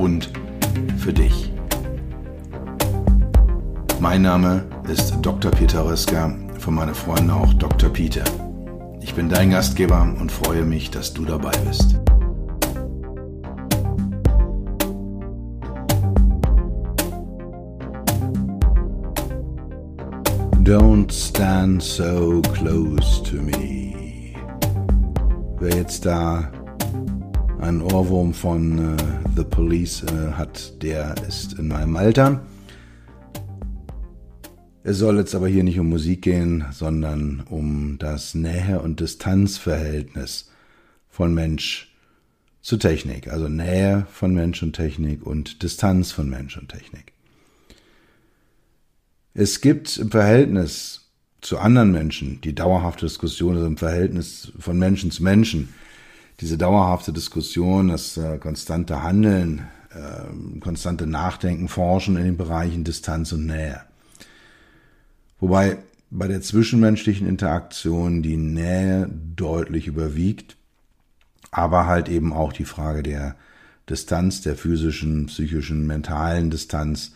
und für dich. Mein Name ist Dr. Peter Röska, von meinen Freunden auch Dr. Peter. Ich bin dein Gastgeber und freue mich, dass du dabei bist. Don't stand so close to me. Wer jetzt da einen Ohrwurm von äh, The Police äh, hat, der ist in meinem Alter. Es soll jetzt aber hier nicht um Musik gehen, sondern um das Nähe- und Distanzverhältnis von Mensch zu Technik. Also Nähe von Mensch und Technik und Distanz von Mensch und Technik. Es gibt im Verhältnis zu anderen Menschen die dauerhafte Diskussion, also im Verhältnis von Menschen zu Menschen, diese dauerhafte Diskussion, das äh, konstante Handeln, äh, konstante Nachdenken, Forschen in den Bereichen Distanz und Nähe. Wobei bei der zwischenmenschlichen Interaktion die Nähe deutlich überwiegt, aber halt eben auch die Frage der Distanz, der physischen, psychischen, mentalen Distanz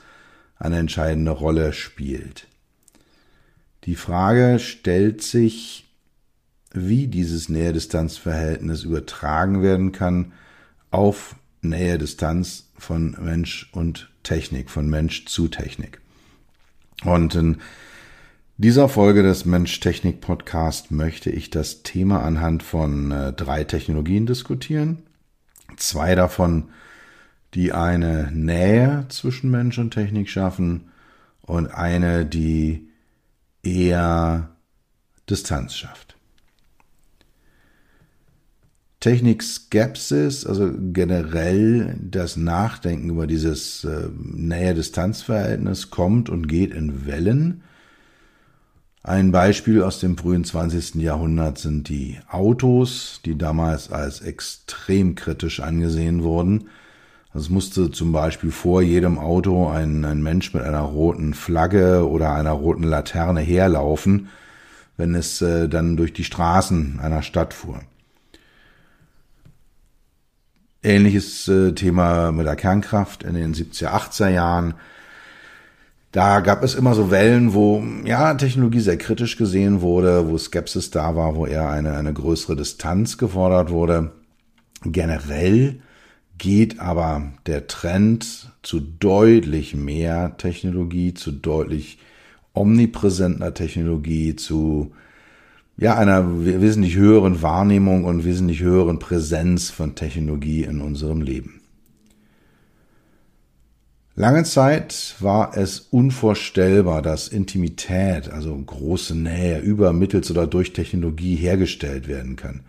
eine entscheidende Rolle spielt. Die Frage stellt sich, wie dieses Nähe-Distanz-Verhältnis übertragen werden kann auf Nähe-Distanz von Mensch und Technik, von Mensch zu Technik. Und in dieser Folge des Mensch-Technik-Podcast möchte ich das Thema anhand von äh, drei Technologien diskutieren. Zwei davon, die eine Nähe zwischen Mensch und Technik schaffen und eine, die eher Distanz schafft. Technikskepsis, also generell das Nachdenken über dieses äh, Nähe-Distanz-Verhältnis kommt und geht in Wellen. Ein Beispiel aus dem frühen 20. Jahrhundert sind die Autos, die damals als extrem kritisch angesehen wurden. Es musste zum Beispiel vor jedem Auto ein, ein Mensch mit einer roten Flagge oder einer roten Laterne herlaufen, wenn es äh, dann durch die Straßen einer Stadt fuhr. Ähnliches äh, Thema mit der Kernkraft in den 70er, 80er Jahren. Da gab es immer so Wellen, wo ja Technologie sehr kritisch gesehen wurde, wo Skepsis da war, wo eher eine, eine größere Distanz gefordert wurde. Generell geht aber der Trend zu deutlich mehr Technologie, zu deutlich omnipräsenter Technologie, zu ja, einer wesentlich höheren Wahrnehmung und wesentlich höheren Präsenz von Technologie in unserem Leben. Lange Zeit war es unvorstellbar, dass Intimität, also große Nähe, über, mittels oder durch Technologie hergestellt werden kann.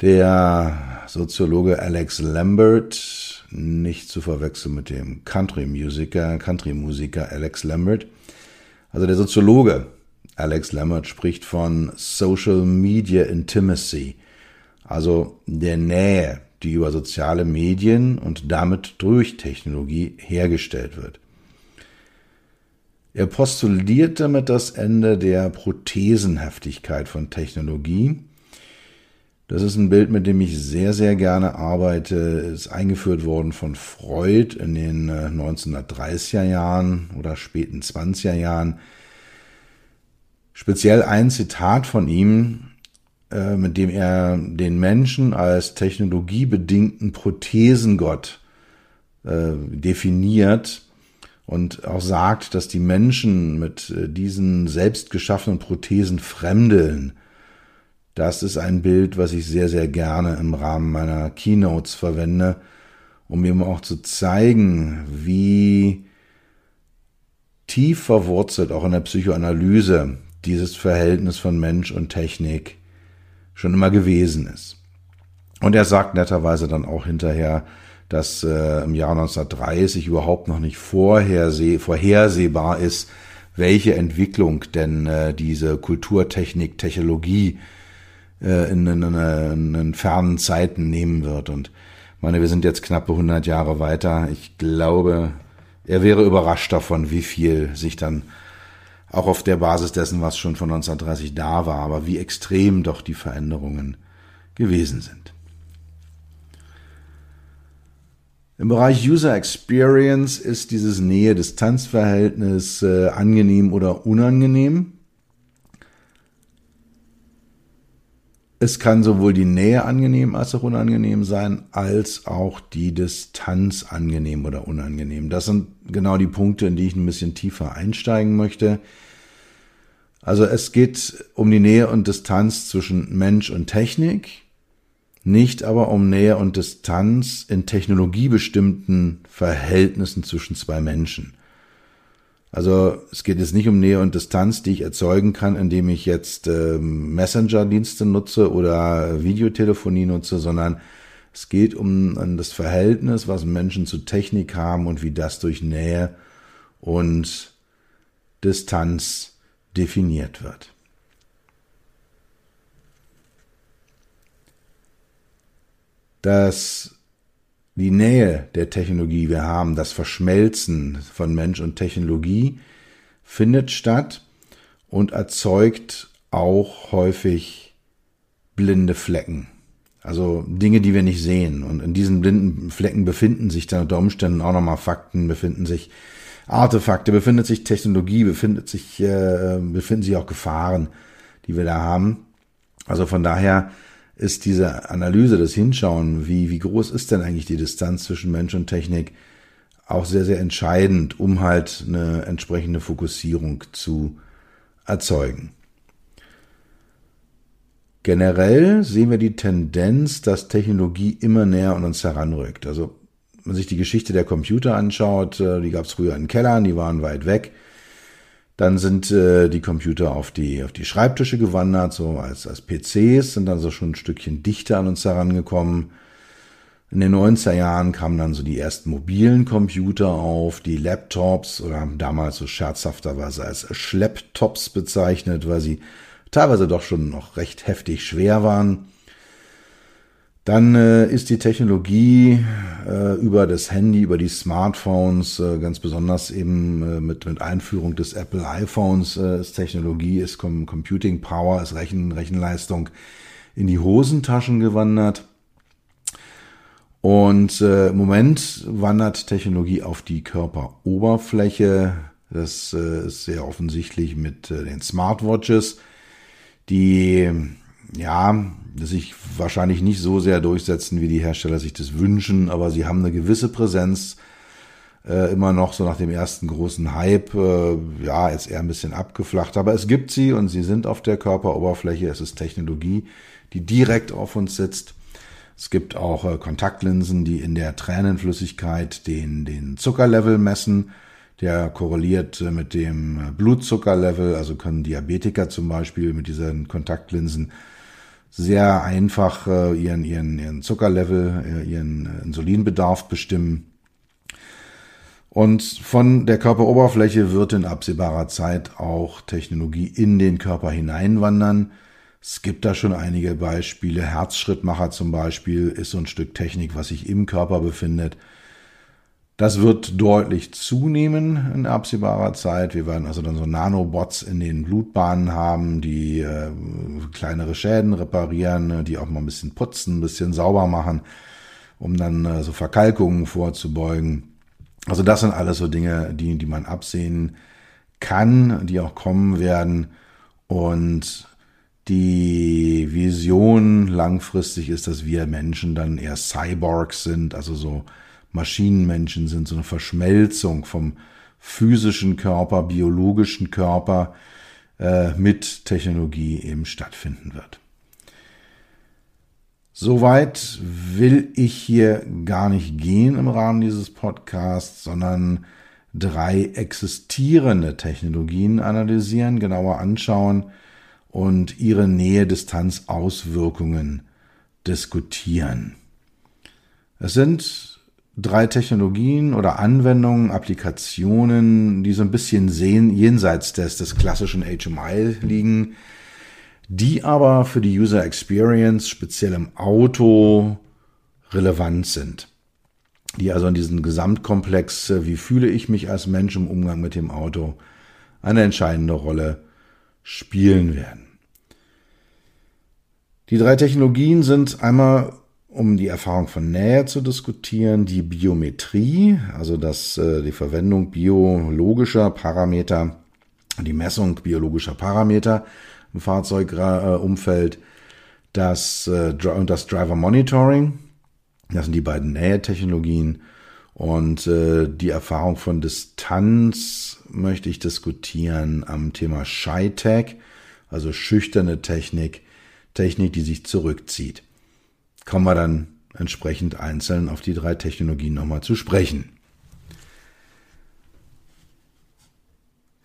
Der Soziologe Alex Lambert, nicht zu verwechseln mit dem Country-Musiker, Country-Musiker Alex Lambert, also der Soziologe Alex Lambert spricht von Social Media Intimacy, also der Nähe, die über soziale Medien und damit durch Technologie hergestellt wird. Er postuliert damit das Ende der Prothesenhaftigkeit von Technologie. Das ist ein Bild, mit dem ich sehr, sehr gerne arbeite. Ist eingeführt worden von Freud in den 1930er äh, Jahren oder späten 20er Jahren speziell ein Zitat von ihm, äh, mit dem er den Menschen als technologiebedingten Prothesengott äh, definiert und auch sagt, dass die Menschen mit äh, diesen selbst geschaffenen Prothesen fremdeln. Das ist ein Bild, was ich sehr, sehr gerne im Rahmen meiner Keynotes verwende, um ihm auch zu zeigen, wie tief verwurzelt auch in der Psychoanalyse dieses Verhältnis von Mensch und Technik schon immer gewesen ist. Und er sagt netterweise dann auch hinterher, dass äh, im Jahr 1930 überhaupt noch nicht vorherseh vorhersehbar ist, welche Entwicklung denn äh, diese Kulturtechnik, Technologie äh, in, in, in, in fernen Zeiten nehmen wird. Und meine, wir sind jetzt knappe 100 Jahre weiter. Ich glaube, er wäre überrascht davon, wie viel sich dann auch auf der Basis dessen, was schon von 1930 da war, aber wie extrem doch die Veränderungen gewesen sind. Im Bereich User Experience ist dieses Nähe-Distanz-Verhältnis äh, angenehm oder unangenehm. Es kann sowohl die Nähe angenehm als auch unangenehm sein, als auch die Distanz angenehm oder unangenehm. Das sind genau die Punkte, in die ich ein bisschen tiefer einsteigen möchte. Also es geht um die Nähe und Distanz zwischen Mensch und Technik, nicht aber um Nähe und Distanz in technologiebestimmten Verhältnissen zwischen zwei Menschen. Also es geht jetzt nicht um Nähe und Distanz, die ich erzeugen kann, indem ich jetzt äh, Messenger-Dienste nutze oder Videotelefonie nutze, sondern es geht um, um das Verhältnis, was Menschen zu Technik haben und wie das durch Nähe und Distanz definiert wird. Dass die Nähe der Technologie wir haben, das Verschmelzen von Mensch und Technologie findet statt und erzeugt auch häufig blinde Flecken. Also Dinge, die wir nicht sehen. Und in diesen blinden Flecken befinden sich dann unter Umständen auch nochmal Fakten, befinden sich Artefakte, befindet sich Technologie, befindet sich, äh, befinden sich auch Gefahren, die wir da haben. Also von daher ist diese Analyse, das Hinschauen, wie, wie groß ist denn eigentlich die Distanz zwischen Mensch und Technik, auch sehr, sehr entscheidend, um halt eine entsprechende Fokussierung zu erzeugen. Generell sehen wir die Tendenz, dass Technologie immer näher an uns heranrückt. Also wenn man sich die Geschichte der Computer anschaut, äh, die gab es früher in Kellern, die waren weit weg. Dann sind äh, die Computer auf die, auf die Schreibtische gewandert, so als, als PCs, sind dann so schon ein Stückchen dichter an uns herangekommen. In den 90er Jahren kamen dann so die ersten mobilen Computer auf, die Laptops oder damals so scherzhafterweise als Schlepptops bezeichnet, weil sie teilweise doch schon noch recht heftig schwer waren. Dann äh, ist die Technologie äh, über das Handy, über die Smartphones, äh, ganz besonders eben äh, mit, mit Einführung des Apple iPhones, äh, ist Technologie, ist Com Computing Power, ist Rechen, Rechenleistung in die Hosentaschen gewandert. Und äh, im Moment wandert Technologie auf die Körperoberfläche. Das ist sehr offensichtlich mit den Smartwatches, die ja, sich wahrscheinlich nicht so sehr durchsetzen, wie die Hersteller sich das wünschen, aber sie haben eine gewisse Präsenz äh, immer noch so nach dem ersten großen Hype, äh, ja, jetzt eher ein bisschen abgeflacht, aber es gibt sie und sie sind auf der Körperoberfläche, es ist Technologie, die direkt auf uns sitzt. Es gibt auch äh, Kontaktlinsen, die in der Tränenflüssigkeit den, den Zuckerlevel messen. Der korreliert äh, mit dem Blutzuckerlevel, also können Diabetiker zum Beispiel mit diesen Kontaktlinsen sehr einfach äh, ihren, ihren, ihren Zuckerlevel, äh, ihren äh, Insulinbedarf bestimmen. Und von der Körperoberfläche wird in absehbarer Zeit auch Technologie in den Körper hineinwandern. Es gibt da schon einige Beispiele. Herzschrittmacher zum Beispiel ist so ein Stück Technik, was sich im Körper befindet. Das wird deutlich zunehmen in absehbarer Zeit. Wir werden also dann so Nanobots in den Blutbahnen haben, die äh, kleinere Schäden reparieren, die auch mal ein bisschen putzen, ein bisschen sauber machen, um dann äh, so Verkalkungen vorzubeugen. Also das sind alles so Dinge, die, die man absehen kann, die auch kommen werden. Und die Vision langfristig ist, dass wir Menschen dann eher Cyborgs sind, also so Maschinenmenschen sind, so eine Verschmelzung vom physischen Körper, biologischen Körper äh, mit Technologie eben stattfinden wird. Soweit will ich hier gar nicht gehen im Rahmen dieses Podcasts, sondern drei existierende Technologien analysieren, genauer anschauen und ihre Nähe-Distanz-Auswirkungen diskutieren. Es sind drei Technologien oder Anwendungen, Applikationen, die so ein bisschen sehen, jenseits des, des klassischen HMI liegen, die aber für die User Experience, speziell im Auto, relevant sind. Die also in diesem Gesamtkomplex, äh, wie fühle ich mich als Mensch im Umgang mit dem Auto, eine entscheidende Rolle spielen werden. Die drei Technologien sind einmal, um die Erfahrung von Nähe zu diskutieren, die Biometrie, also das, äh, die Verwendung biologischer Parameter, die Messung biologischer Parameter im Fahrzeugumfeld, das, äh, und das Driver Monitoring, das sind die beiden Nähetechnologien und äh, die Erfahrung von Distanz möchte ich diskutieren am Thema Shy Tech, also schüchterne Technik, Technik, die sich zurückzieht. Kommen wir dann entsprechend einzeln auf die drei Technologien nochmal zu sprechen.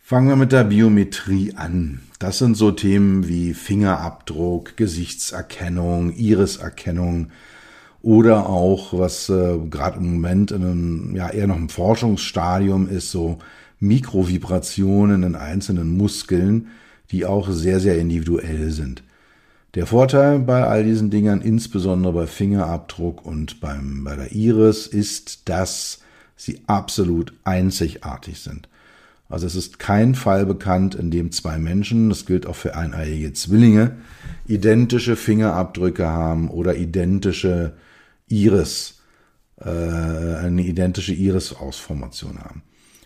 Fangen wir mit der Biometrie an. Das sind so Themen wie Fingerabdruck, Gesichtserkennung, Iriserkennung, oder auch, was äh, gerade im Moment in einem, ja, eher noch im Forschungsstadium ist, so Mikrovibrationen in einzelnen Muskeln, die auch sehr, sehr individuell sind. Der Vorteil bei all diesen Dingern, insbesondere bei Fingerabdruck und beim, bei der Iris, ist, dass sie absolut einzigartig sind. Also es ist kein Fall bekannt, in dem zwei Menschen, das gilt auch für eineiige Zwillinge, identische Fingerabdrücke haben oder identische Iris, äh, eine identische Iris-Ausformation haben.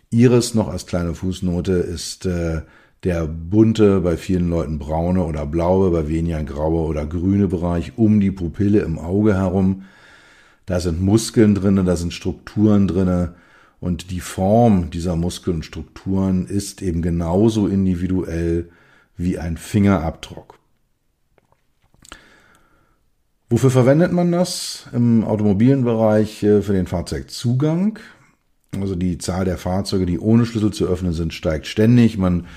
Iris noch als kleine Fußnote ist äh, der bunte, bei vielen Leuten braune oder blaue, bei weniger graue oder grüne Bereich um die Pupille im Auge herum. Da sind Muskeln drinne, da sind Strukturen drinne und die Form dieser Muskeln und Strukturen ist eben genauso individuell wie ein Fingerabdruck. Wofür verwendet man das? Im automobilen Bereich äh, für den Fahrzeugzugang. Also die Zahl der Fahrzeuge, die ohne Schlüssel zu öffnen sind, steigt ständig. Man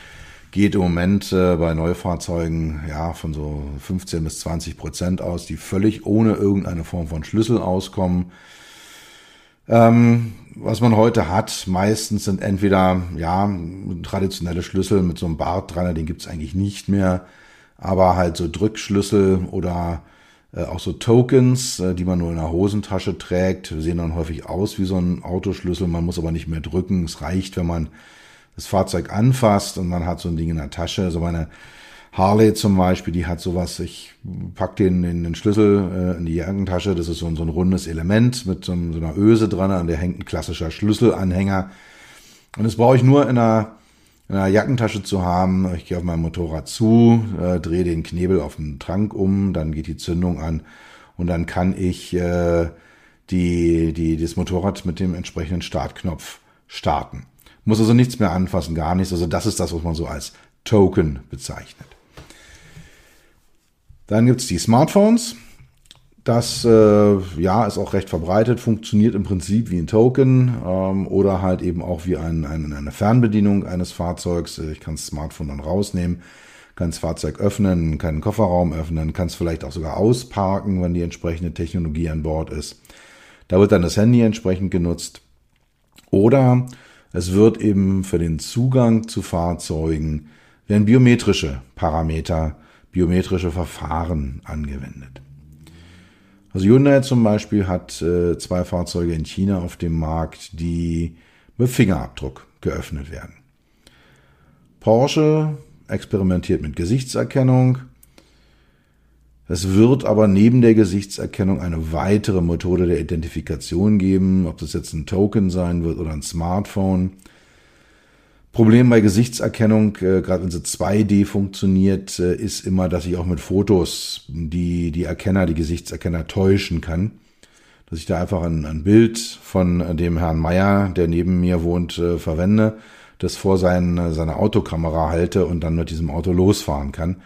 geht im Moment äh, bei Neufahrzeugen ja von so 15 bis 20 Prozent aus, die völlig ohne irgendeine Form von Schlüssel auskommen. Ähm, was man heute hat, meistens sind entweder ja traditionelle Schlüssel mit so einem Bart dran, den gibt's eigentlich nicht mehr, aber halt so Drückschlüssel oder äh, auch so Tokens, äh, die man nur in der Hosentasche trägt, sehen dann häufig aus wie so ein Autoschlüssel. Man muss aber nicht mehr drücken. Es reicht, wenn man das Fahrzeug anfasst und man hat so ein Ding in der Tasche. Also meine Harley zum Beispiel, die hat sowas, ich pack den, den, den Schlüssel äh, in die Jackentasche, das ist so, so ein rundes Element mit so, so einer Öse dran, an der hängt ein klassischer Schlüsselanhänger. Und das brauche ich nur in einer in einer Jackentasche zu haben. Ich gehe auf mein Motorrad zu, äh, drehe den Knebel auf den Trank um, dann geht die Zündung an und dann kann ich äh, die, die, das Motorrad mit dem entsprechenden Startknopf starten. Muss also nichts mehr anfassen, gar nichts. Also das ist das, was man so als Token bezeichnet. Dann gibt's die Smartphones. Das äh, ja ist auch recht verbreitet, funktioniert im Prinzip wie ein Token ähm, oder halt eben auch wie ein, ein, eine Fernbedienung eines Fahrzeugs. Ich kann das Smartphone dann rausnehmen, kann das Fahrzeug öffnen, kann den Kofferraum öffnen, kann es vielleicht auch sogar ausparken, wenn die entsprechende Technologie an Bord ist. Da wird dann das Handy entsprechend genutzt. Oder es wird eben für den Zugang zu Fahrzeugen werden biometrische Parameter, biometrische Verfahren angewendet. Also Hyundai zum Beispiel hat äh, zwei Fahrzeuge in China auf dem Markt, die mit Fingerabdruck geöffnet werden. Porsche experimentiert mit Gesichtserkennung. Es wird aber neben der Gesichtserkennung eine weitere Methode der Identifikation geben, ob das jetzt ein Token sein wird oder ein Smartphone. Problem bei Gesichtserkennung, äh, gerade wenn sie 2D funktioniert, äh, ist immer, dass ich auch mit Fotos die, die Erkenner, die Gesichtserkenner täuschen kann. Dass ich da einfach ein, ein Bild von dem Herrn Meier, der neben mir wohnt, äh, verwende, das vor sein, seiner Autokamera halte und dann mit diesem Auto losfahren kann.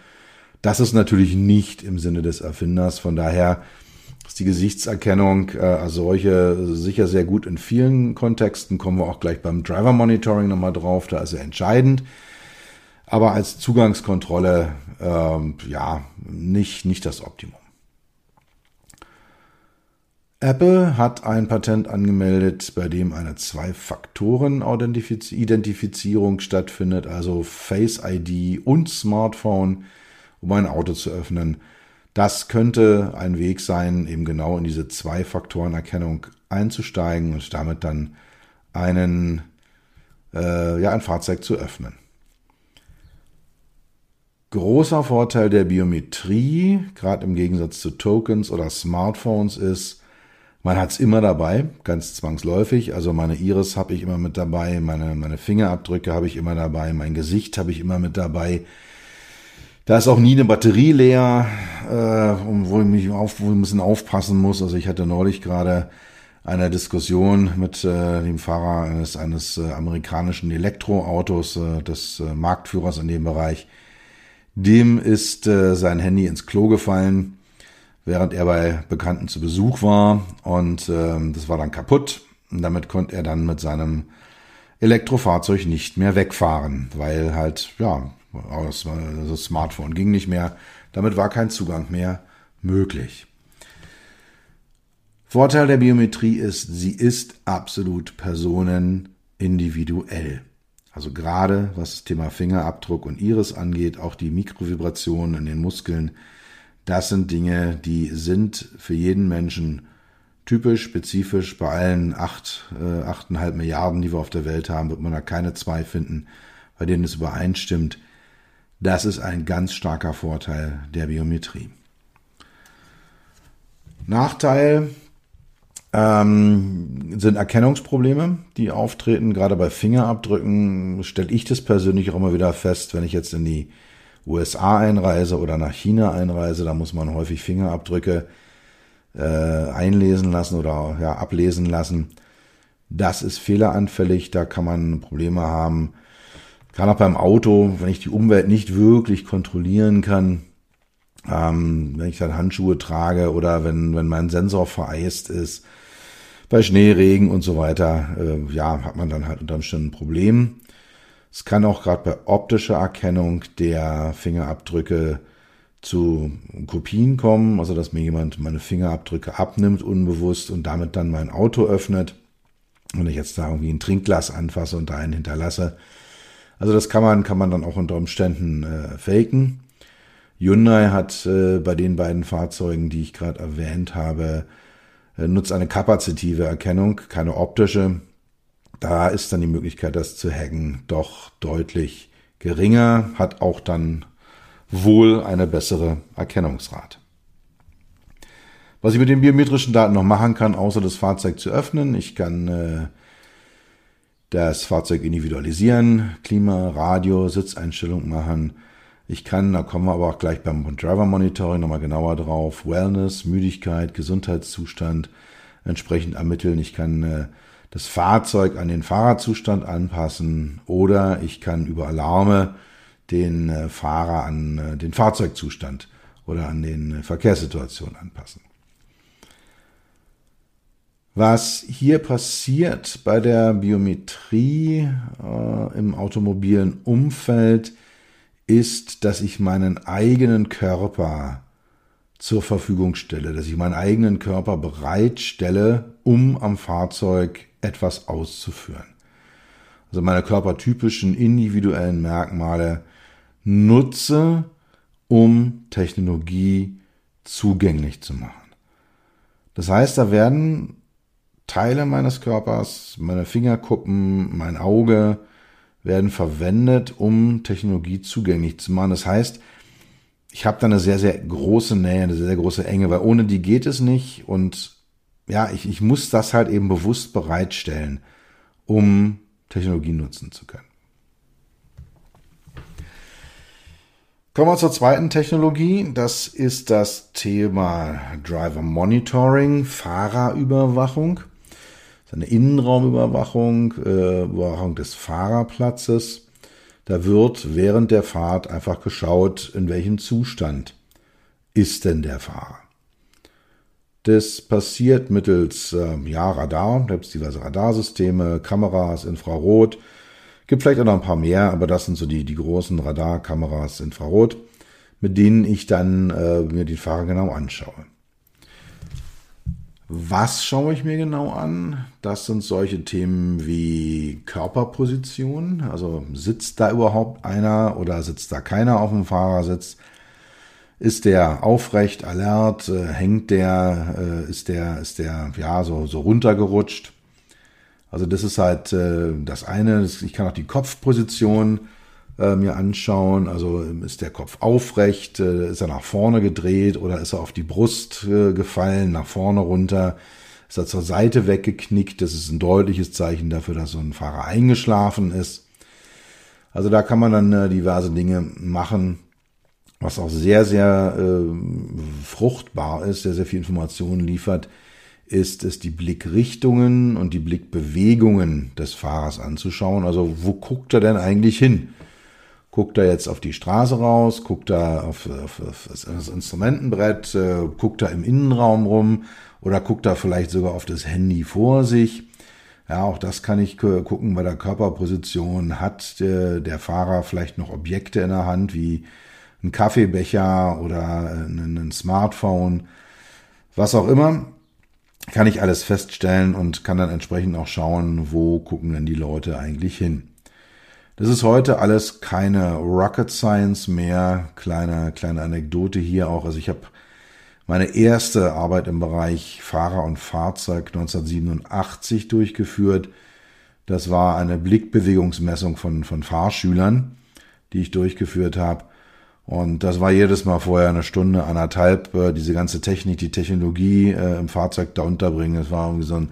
Das ist natürlich nicht im Sinne des Erfinders. Von daher ist die Gesichtserkennung äh, als solche sicher sehr gut in vielen Kontexten. Kommen wir auch gleich beim Driver Monitoring nochmal drauf, da ist er entscheidend. Aber als Zugangskontrolle, ähm, ja, nicht, nicht das Optimum. Apple hat ein Patent angemeldet, bei dem eine Zwei-Faktoren-Identifizierung stattfindet, also Face ID und Smartphone, um ein Auto zu öffnen. Das könnte ein Weg sein, eben genau in diese Zwei-Faktoren-Erkennung einzusteigen und damit dann einen, äh, ja, ein Fahrzeug zu öffnen. Großer Vorteil der Biometrie, gerade im Gegensatz zu Tokens oder Smartphones, ist, man hat's immer dabei, ganz zwangsläufig. Also meine Iris habe ich immer mit dabei, meine, meine Fingerabdrücke habe ich immer dabei, mein Gesicht habe ich immer mit dabei. Da ist auch nie eine Batterie leer, äh, wo ich mich auf, wo ich ein bisschen aufpassen muss. Also ich hatte neulich gerade eine Diskussion mit äh, dem Fahrer eines, eines äh, amerikanischen Elektroautos, äh, des äh, Marktführers in dem Bereich. Dem ist äh, sein Handy ins Klo gefallen während er bei Bekannten zu Besuch war und ähm, das war dann kaputt und damit konnte er dann mit seinem Elektrofahrzeug nicht mehr wegfahren, weil halt, ja, das, das Smartphone ging nicht mehr, damit war kein Zugang mehr möglich. Vorteil der Biometrie ist, sie ist absolut personenindividuell. Also gerade was das Thema Fingerabdruck und Iris angeht, auch die Mikrovibrationen in den Muskeln, das sind Dinge, die sind für jeden Menschen typisch, spezifisch. Bei allen acht, äh, achteinhalb Milliarden, die wir auf der Welt haben, wird man da keine zwei finden, bei denen es übereinstimmt. Das ist ein ganz starker Vorteil der Biometrie. Nachteil ähm, sind Erkennungsprobleme, die auftreten. Gerade bei Fingerabdrücken stelle ich das persönlich auch immer wieder fest, wenn ich jetzt in die USA einreise oder nach China einreise, da muss man häufig Fingerabdrücke äh, einlesen lassen oder ja, ablesen lassen. Das ist fehleranfällig, da kann man Probleme haben. Gerade auch beim Auto, wenn ich die Umwelt nicht wirklich kontrollieren kann, ähm, wenn ich dann Handschuhe trage oder wenn, wenn mein Sensor vereist ist, bei Schnee, Regen und so weiter, äh, ja, hat man dann halt unter Umständen ein Problem. Es kann auch gerade bei optischer Erkennung der Fingerabdrücke zu Kopien kommen, also dass mir jemand meine Fingerabdrücke abnimmt, unbewusst und damit dann mein Auto öffnet. Wenn ich jetzt da irgendwie ein Trinkglas anfasse und da einen hinterlasse. Also das kann man, kann man dann auch unter Umständen äh, faken. Hyundai hat äh, bei den beiden Fahrzeugen, die ich gerade erwähnt habe, äh, nutzt eine kapazitive Erkennung, keine optische da ist dann die Möglichkeit, das zu hacken, doch deutlich geringer, hat auch dann wohl eine bessere Erkennungsrate. Was ich mit den biometrischen Daten noch machen kann, außer das Fahrzeug zu öffnen, ich kann äh, das Fahrzeug individualisieren, Klima, Radio, Sitzeinstellung machen. Ich kann, da kommen wir aber auch gleich beim Driver Monitoring nochmal genauer drauf, Wellness, Müdigkeit, Gesundheitszustand entsprechend ermitteln. Ich kann äh, das Fahrzeug an den Fahrerzustand anpassen oder ich kann über Alarme den äh, Fahrer an äh, den Fahrzeugzustand oder an den äh, Verkehrssituationen anpassen. Was hier passiert bei der Biometrie äh, im automobilen Umfeld ist, dass ich meinen eigenen Körper zur Verfügung stelle, dass ich meinen eigenen Körper bereitstelle, um am Fahrzeug etwas auszuführen. Also meine körpertypischen individuellen Merkmale nutze, um Technologie zugänglich zu machen. Das heißt, da werden Teile meines Körpers, meine Fingerkuppen, mein Auge werden verwendet, um Technologie zugänglich zu machen. Das heißt, ich habe da eine sehr, sehr große Nähe, eine sehr, sehr große Enge, weil ohne die geht es nicht und ja, ich, ich muss das halt eben bewusst bereitstellen, um Technologie nutzen zu können. Kommen wir zur zweiten Technologie. Das ist das Thema Driver Monitoring, Fahrerüberwachung. Eine Innenraumüberwachung, äh, Überwachung des Fahrerplatzes. Da wird während der Fahrt einfach geschaut, in welchem Zustand ist denn der Fahrer. Das passiert mittels äh, ja, Radar, da gibt es diverse Radarsysteme, Kameras, Infrarot. Gibt vielleicht auch noch ein paar mehr, aber das sind so die, die großen Radarkameras Infrarot, mit denen ich dann äh, mir die Fahrer genau anschaue. Was schaue ich mir genau an? Das sind solche Themen wie Körperposition. Also sitzt da überhaupt einer oder sitzt da keiner auf dem Fahrersitz? Ist der aufrecht, alert? Äh, hängt der? Äh, ist der, ist der, ja, so, so runtergerutscht? Also das ist halt äh, das eine. Ich kann auch die Kopfposition äh, mir anschauen. Also ist der Kopf aufrecht, äh, ist er nach vorne gedreht oder ist er auf die Brust äh, gefallen, nach vorne runter, ist er zur Seite weggeknickt. Das ist ein deutliches Zeichen dafür, dass so ein Fahrer eingeschlafen ist. Also da kann man dann äh, diverse Dinge machen, was auch sehr, sehr äh, fruchtbar ist, sehr, sehr viel Informationen liefert, ist es die Blickrichtungen und die Blickbewegungen des Fahrers anzuschauen. Also wo guckt er denn eigentlich hin? Guckt er jetzt auf die Straße raus, guckt er auf, auf, auf das Instrumentenbrett, äh, guckt er im Innenraum rum oder guckt er vielleicht sogar auf das Handy vor sich. Ja, auch das kann ich gucken bei der Körperposition. Hat der, der Fahrer vielleicht noch Objekte in der Hand wie ein Kaffeebecher oder ein, ein Smartphone, was auch immer, kann ich alles feststellen und kann dann entsprechend auch schauen, wo gucken denn die Leute eigentlich hin. Das ist heute alles keine Rocket Science mehr. Kleine, kleine Anekdote hier auch. Also ich habe meine erste Arbeit im Bereich Fahrer und Fahrzeug 1987 durchgeführt. Das war eine Blickbewegungsmessung von, von Fahrschülern, die ich durchgeführt habe. Und das war jedes Mal vorher eine Stunde, anderthalb, äh, diese ganze Technik, die Technologie äh, im Fahrzeug da unterbringen. Es war irgendwie so ein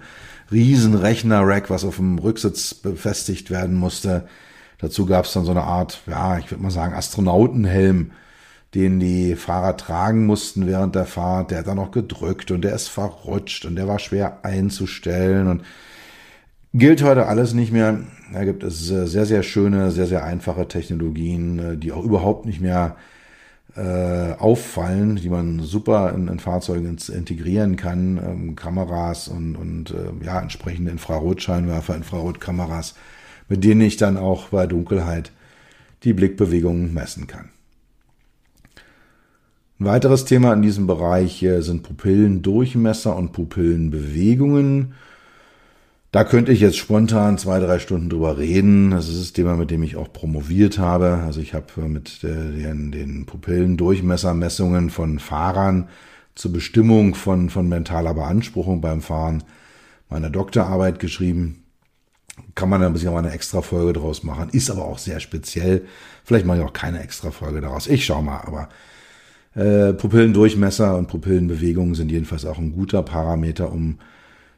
riesen Rechner-Rack, was auf dem Rücksitz befestigt werden musste. Dazu gab es dann so eine Art, ja, ich würde mal sagen, Astronautenhelm, den die Fahrer tragen mussten während der Fahrt. Der hat dann noch gedrückt und der ist verrutscht und der war schwer einzustellen und gilt heute alles nicht mehr. Da gibt es sehr, sehr schöne, sehr, sehr einfache Technologien, die auch überhaupt nicht mehr äh, auffallen, die man super in, in Fahrzeugen integrieren kann, ähm, Kameras und, und äh, ja, entsprechende Infrarotscheinwerfer, Infrarotkameras mit denen ich dann auch bei Dunkelheit die Blickbewegungen messen kann. Ein weiteres Thema in diesem Bereich sind Pupillendurchmesser und Pupillenbewegungen. Da könnte ich jetzt spontan zwei, drei Stunden drüber reden. Das ist das Thema, mit dem ich auch promoviert habe. Also ich habe mit den, den Pupillendurchmessermessungen von Fahrern zur Bestimmung von, von mentaler Beanspruchung beim Fahren meine Doktorarbeit geschrieben kann man dann ein bisschen mal eine extra Folge draus machen. Ist aber auch sehr speziell. Vielleicht mache ich auch keine extra Folge daraus. Ich schau mal, aber äh, Pupillendurchmesser und Pupillenbewegungen sind jedenfalls auch ein guter Parameter, um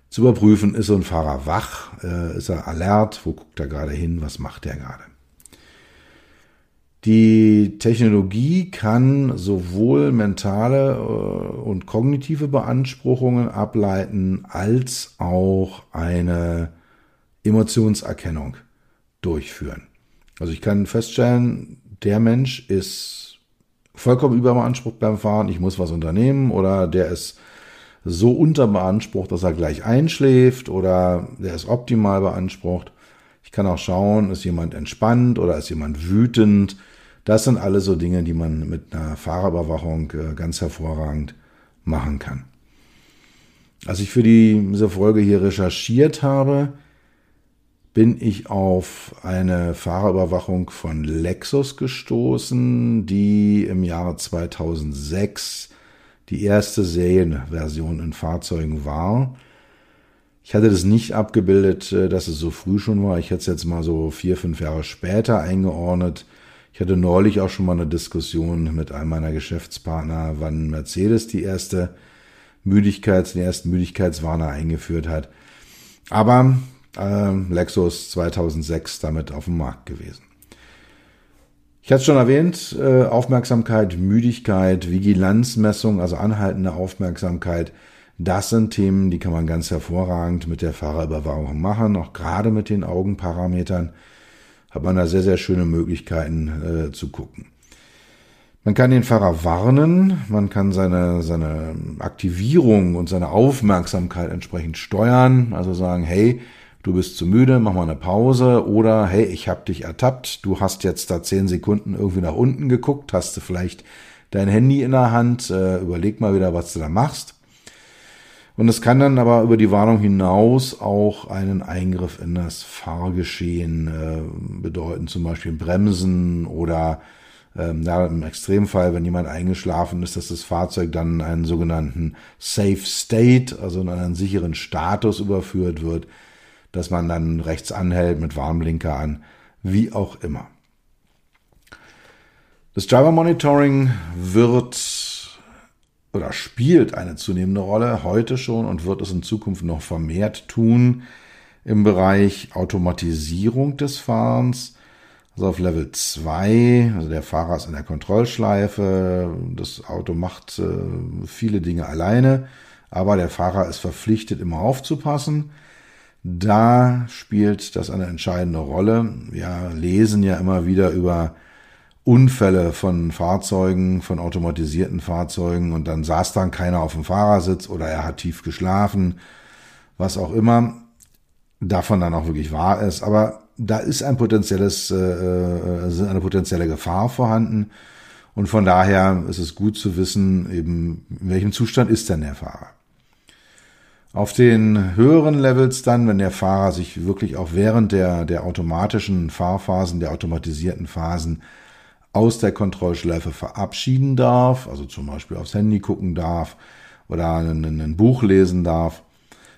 zu überprüfen, ist so ein Fahrer wach, äh, ist er alert, wo guckt er gerade hin, was macht er gerade. Die Technologie kann sowohl mentale äh, und kognitive Beanspruchungen ableiten, als auch eine Emotionserkennung durchführen. Also ich kann feststellen, der Mensch ist vollkommen überbeansprucht beim Fahren, ich muss was unternehmen oder der ist so unterbeansprucht, dass er gleich einschläft oder der ist optimal beansprucht. Ich kann auch schauen, ist jemand entspannt oder ist jemand wütend. Das sind alle so Dinge, die man mit einer Fahrerüberwachung äh, ganz hervorragend machen kann. Als ich für diese Folge hier recherchiert habe, bin ich auf eine Fahrerüberwachung von Lexus gestoßen, die im Jahre 2006 die erste Serienversion in Fahrzeugen war. Ich hatte das nicht abgebildet, äh, dass es so früh schon war. Ich hätte es jetzt mal so vier, fünf Jahre später eingeordnet. Ich hatte neulich auch schon mal eine Diskussion mit einem meiner Geschäftspartner, wann Mercedes die erste Müdigkeits, den ersten Müdigkeitswarner eingeführt hat. Aber äh, Lexus 2006 damit auf dem Markt gewesen. Ich hatte es schon erwähnt, äh, Aufmerksamkeit, Müdigkeit, Vigilanzmessung, also anhaltende Aufmerksamkeit, das sind Themen, die kann man ganz hervorragend mit der Fahrerüberwachung machen, auch gerade mit den Augenparametern hat man da sehr, sehr schöne Möglichkeiten äh, zu gucken. Man kann den Fahrer warnen, man kann seine, seine Aktivierung und seine Aufmerksamkeit entsprechend steuern, also sagen, hey, du bist zu müde, mach mal eine Pause. Oder hey, ich hab dich ertappt, du hast jetzt da zehn Sekunden irgendwie nach unten geguckt, hast du vielleicht dein Handy in der Hand, äh, überleg mal wieder, was du da machst. Und es kann dann aber über die Warnung hinaus auch einen Eingriff in das Fahrgeschehen äh, bedeuten, zum Beispiel Bremsen oder ähm, ja, im Extremfall, wenn jemand eingeschlafen ist, dass das Fahrzeug dann in einen sogenannten Safe State, also in einen sicheren Status überführt wird, dass man dann rechts anhält mit Warnblinker an, wie auch immer. Das Driver Monitoring wird oder spielt eine zunehmende Rolle heute schon und wird es in Zukunft noch vermehrt tun im Bereich Automatisierung des Fahrens. Also auf Level 2, also der Fahrer ist in der Kontrollschleife, das Auto macht äh, viele Dinge alleine, aber der Fahrer ist verpflichtet, immer aufzupassen. Da spielt das eine entscheidende Rolle. Wir lesen ja immer wieder über Unfälle von Fahrzeugen, von automatisierten Fahrzeugen und dann saß dann keiner auf dem Fahrersitz oder er hat tief geschlafen, was auch immer davon dann auch wirklich wahr ist. Aber da ist ein potenzielles, äh, äh, eine potenzielle Gefahr vorhanden. Und von daher ist es gut zu wissen, eben, in welchem Zustand ist denn der Fahrer. Auf den höheren Levels dann, wenn der Fahrer sich wirklich auch während der, der automatischen Fahrphasen, der automatisierten Phasen aus der Kontrollschleife verabschieden darf, also zum Beispiel aufs Handy gucken darf oder ein, ein Buch lesen darf,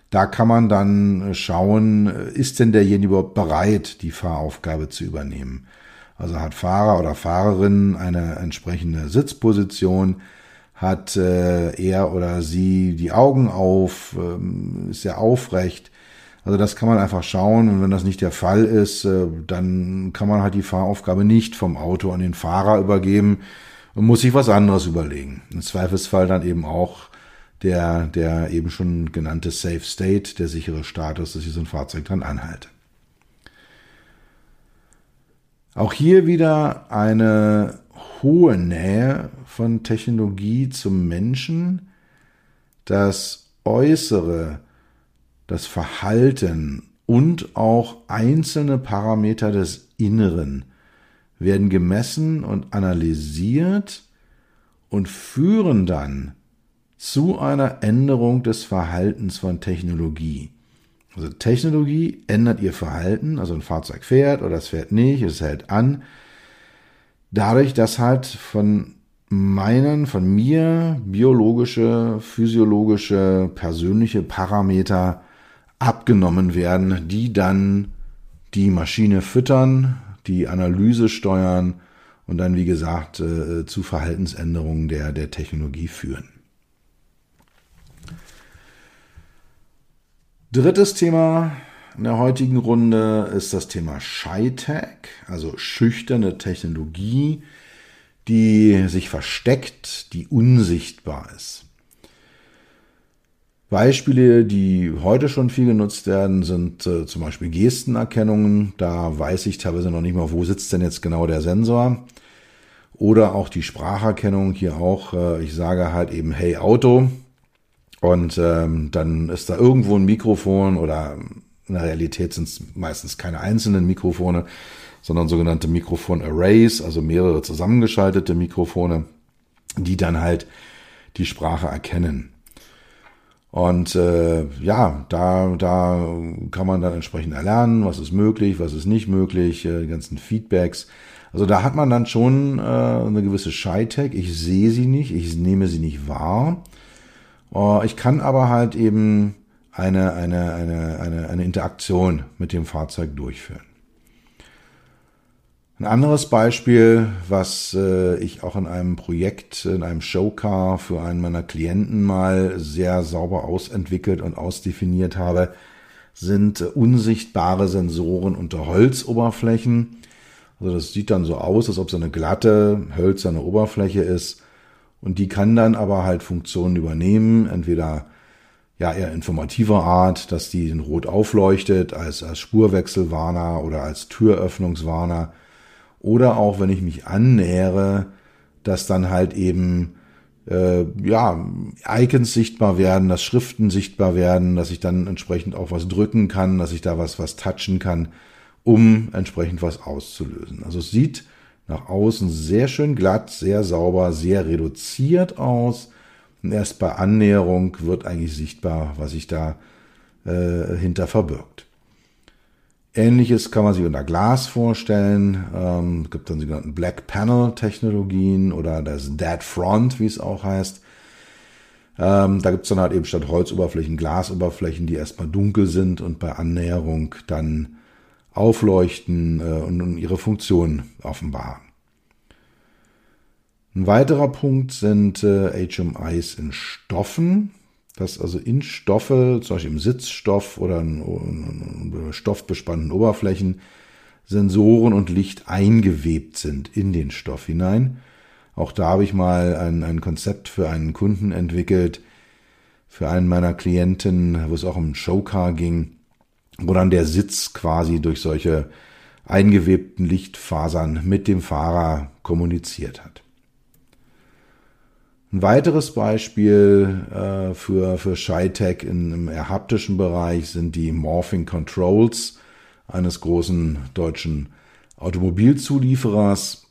da kann man dann schauen, ist denn derjenige überhaupt bereit, die Fahraufgabe zu übernehmen? Also hat Fahrer oder Fahrerin eine entsprechende Sitzposition, hat äh, er oder sie die Augen auf, ähm, ist er aufrecht. Also das kann man einfach schauen und wenn das nicht der Fall ist, äh, dann kann man halt die Fahraufgabe nicht vom Auto an den Fahrer übergeben und muss sich was anderes überlegen. Im Zweifelsfall dann eben auch der, der eben schon genannte Safe State, der sichere Status, dass ich so ein Fahrzeug dann anhalte. Auch hier wieder eine hohe Nähe von Technologie zum Menschen. Das Äußere, das Verhalten und auch einzelne Parameter des Inneren werden gemessen und analysiert und führen dann zu einer Änderung des Verhaltens von Technologie. Also Technologie ändert ihr Verhalten, also ein Fahrzeug fährt oder es fährt nicht, es hält an. Dadurch, dass halt von meinen, von mir biologische, physiologische, persönliche Parameter abgenommen werden, die dann die Maschine füttern, die Analyse steuern und dann, wie gesagt, äh, zu Verhaltensänderungen der, der Technologie führen. Drittes Thema in der heutigen Runde ist das Thema Shy-Tech, also schüchterne Technologie, die sich versteckt, die unsichtbar ist. Beispiele, die heute schon viel genutzt werden, sind äh, zum Beispiel Gestenerkennungen. Da weiß ich teilweise noch nicht mal, wo sitzt denn jetzt genau der Sensor. Oder auch die Spracherkennung hier auch. Äh, ich sage halt eben Hey Auto und ähm, dann ist da irgendwo ein Mikrofon oder in der Realität sind es meistens keine einzelnen Mikrofone, sondern sogenannte Mikrofon-Arrays, also mehrere zusammengeschaltete Mikrofone, die dann halt die Sprache erkennen. Und äh, ja, da, da kann man dann entsprechend erlernen, was ist möglich, was ist nicht möglich, äh, die ganzen Feedbacks. Also da hat man dann schon äh, eine gewisse Shy-Tech. Ich sehe sie nicht, ich nehme sie nicht wahr. Oh, ich kann aber halt eben eine, eine, eine, eine, eine Interaktion mit dem Fahrzeug durchführen. Ein anderes Beispiel, was äh, ich auch in einem Projekt, in einem Showcar für einen meiner Klienten mal sehr sauber ausentwickelt und ausdefiniert habe, sind unsichtbare Sensoren unter Holzoberflächen. Also das sieht dann so aus, als ob es eine glatte, hölzerne Oberfläche ist. Und die kann dann aber halt Funktionen übernehmen, entweder ja eher informativer Art, dass die in Rot aufleuchtet als, als Spurwechselwarner oder als Türöffnungswarner. Oder auch, wenn ich mich annähere, dass dann halt eben äh, ja Icons sichtbar werden, dass Schriften sichtbar werden, dass ich dann entsprechend auch was drücken kann, dass ich da was was touchen kann, um entsprechend was auszulösen. Also es sieht nach außen sehr schön glatt, sehr sauber, sehr reduziert aus. Und erst bei Annäherung wird eigentlich sichtbar, was sich da äh, hinter verbirgt. Ähnliches kann man sich unter Glas vorstellen. Ähm, es gibt dann sogenannten Black Panel Technologien oder das Dead Front, wie es auch heißt. Ähm, da gibt es dann halt eben statt Holzoberflächen Glasoberflächen, die erstmal dunkel sind und bei Annäherung dann aufleuchten äh, und, und ihre Funktion offenbaren. Ein weiterer Punkt sind äh, HMIs in Stoffen, dass also in Stoffe, zum Beispiel im Sitzstoff oder in, stoffbespannten Oberflächen, Sensoren und Licht eingewebt sind in den Stoff hinein. Auch da habe ich mal ein, ein Konzept für einen Kunden entwickelt, für einen meiner Klienten, wo es auch um Showcar ging, wo dann der Sitz quasi durch solche eingewebten Lichtfasern mit dem Fahrer kommuniziert hat. Ein weiteres Beispiel äh, für, für ShyTech im haptischen Bereich sind die Morphing Controls eines großen deutschen Automobilzulieferers.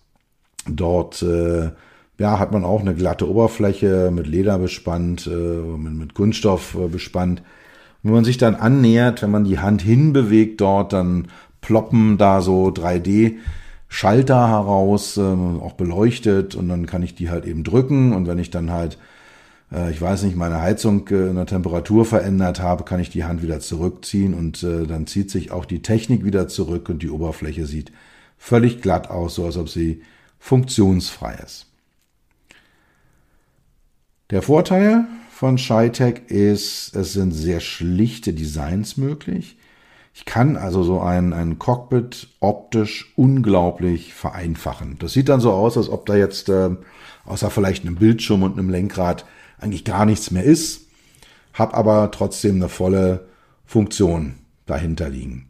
Dort äh, ja, hat man auch eine glatte Oberfläche mit Leder bespannt, äh, mit, mit Kunststoff äh, bespannt. Und wenn man sich dann annähert, wenn man die Hand hinbewegt dort, dann ploppen da so 3D Schalter heraus, ähm, auch beleuchtet und dann kann ich die halt eben drücken und wenn ich dann halt, äh, ich weiß nicht, meine Heizung äh, in der Temperatur verändert habe, kann ich die Hand wieder zurückziehen und äh, dann zieht sich auch die Technik wieder zurück und die Oberfläche sieht völlig glatt aus, so als ob sie funktionsfrei ist. Der Vorteil von ShyTech ist, es sind sehr schlichte Designs möglich. Ich kann also so ein, ein Cockpit optisch unglaublich vereinfachen. Das sieht dann so aus, als ob da jetzt äh, außer vielleicht einem Bildschirm und einem Lenkrad eigentlich gar nichts mehr ist, hab aber trotzdem eine volle Funktion dahinter liegen.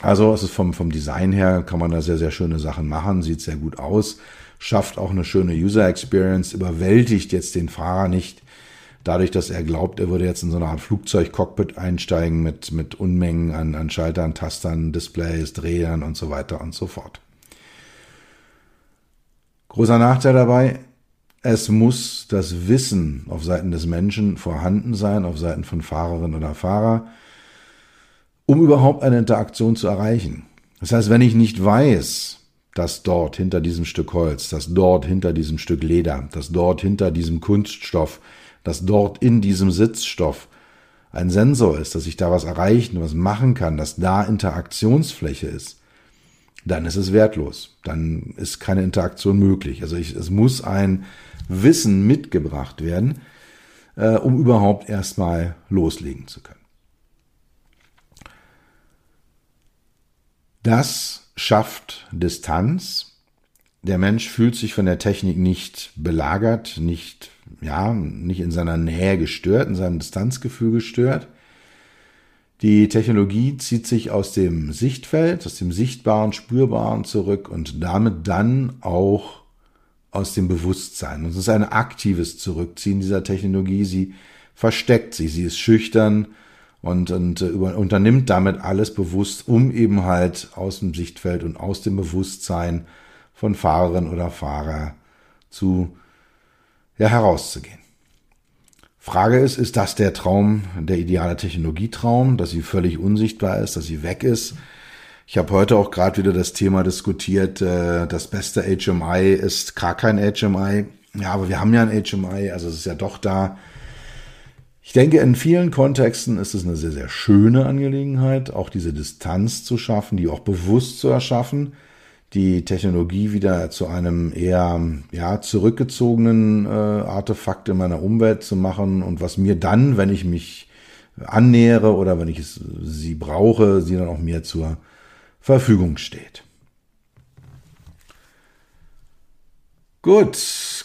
Also es ist vom, vom Design her, kann man da sehr, sehr schöne Sachen machen, sieht sehr gut aus, schafft auch eine schöne User Experience, überwältigt jetzt den Fahrer nicht dadurch, dass er glaubt, er würde jetzt in so eine Art Flugzeugcockpit einsteigen mit, mit Unmengen an, an Schaltern, Tastern, Displays, Drehern und so weiter und so fort. Großer Nachteil dabei, es muss das Wissen auf Seiten des Menschen vorhanden sein, auf Seiten von Fahrerin oder Fahrer, um überhaupt eine Interaktion zu erreichen. Das heißt, wenn ich nicht weiß, dass dort hinter diesem Stück Holz, dass dort hinter diesem Stück Leder, dass dort hinter diesem Kunststoff dass dort in diesem Sitzstoff ein Sensor ist, dass ich da was erreichen, was machen kann, dass da Interaktionsfläche ist, dann ist es wertlos. Dann ist keine Interaktion möglich. Also ich, es muss ein Wissen mitgebracht werden, äh, um überhaupt erstmal loslegen zu können. Das schafft Distanz. Der Mensch fühlt sich von der Technik nicht belagert, nicht ja, nicht in seiner Nähe gestört, in seinem Distanzgefühl gestört. Die Technologie zieht sich aus dem Sichtfeld, aus dem Sichtbaren, Spürbaren zurück und damit dann auch aus dem Bewusstsein. Und es ist ein aktives Zurückziehen dieser Technologie. Sie versteckt sich, sie ist schüchtern und, und äh, über, unternimmt damit alles bewusst, um eben halt aus dem Sichtfeld und aus dem Bewusstsein von Fahrerin oder Fahrer zu ja, herauszugehen. Frage ist, ist das der Traum, der ideale Technologietraum, dass sie völlig unsichtbar ist, dass sie weg ist? Ich habe heute auch gerade wieder das Thema diskutiert, äh, das beste HMI ist gar kein HMI. Ja, aber wir haben ja ein HMI, also es ist ja doch da. Ich denke, in vielen Kontexten ist es eine sehr, sehr schöne Angelegenheit, auch diese Distanz zu schaffen, die auch bewusst zu erschaffen die Technologie wieder zu einem eher ja, zurückgezogenen äh, Artefakt in meiner Umwelt zu machen und was mir dann, wenn ich mich annähere oder wenn ich es, sie brauche, sie dann auch mir zur Verfügung steht. Gut,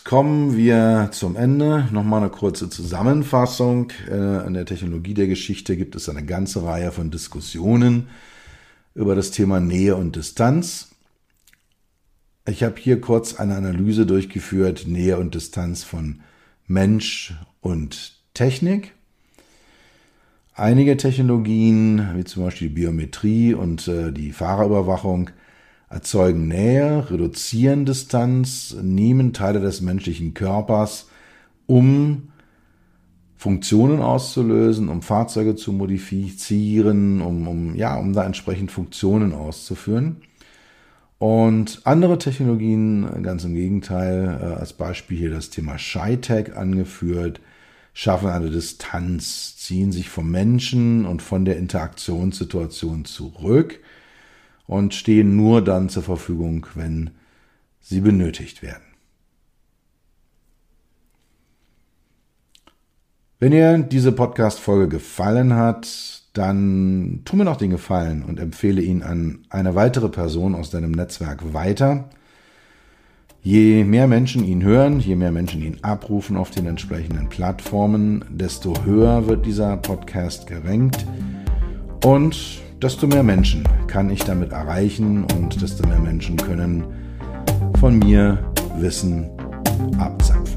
kommen wir zum Ende. Nochmal eine kurze Zusammenfassung. Äh, in der Technologie der Geschichte gibt es eine ganze Reihe von Diskussionen über das Thema Nähe und Distanz. Ich habe hier kurz eine Analyse durchgeführt, Nähe und Distanz von Mensch und Technik. Einige Technologien, wie zum Beispiel die Biometrie und äh, die Fahrerüberwachung, erzeugen Nähe, reduzieren Distanz, nehmen Teile des menschlichen Körpers, um Funktionen auszulösen, um Fahrzeuge zu modifizieren, um, um, ja, um da entsprechend Funktionen auszuführen. Und andere Technologien, ganz im Gegenteil, äh, als Beispiel hier das Thema ShyTech angeführt, schaffen eine Distanz, ziehen sich vom Menschen und von der Interaktionssituation zurück und stehen nur dann zur Verfügung, wenn sie benötigt werden. Wenn dir diese Podcast-Folge gefallen hat, dann tu mir noch den Gefallen und empfehle ihn an eine weitere Person aus deinem Netzwerk weiter. Je mehr Menschen ihn hören, je mehr Menschen ihn abrufen auf den entsprechenden Plattformen, desto höher wird dieser Podcast gerankt und desto mehr Menschen kann ich damit erreichen und desto mehr Menschen können von mir Wissen abzapfen.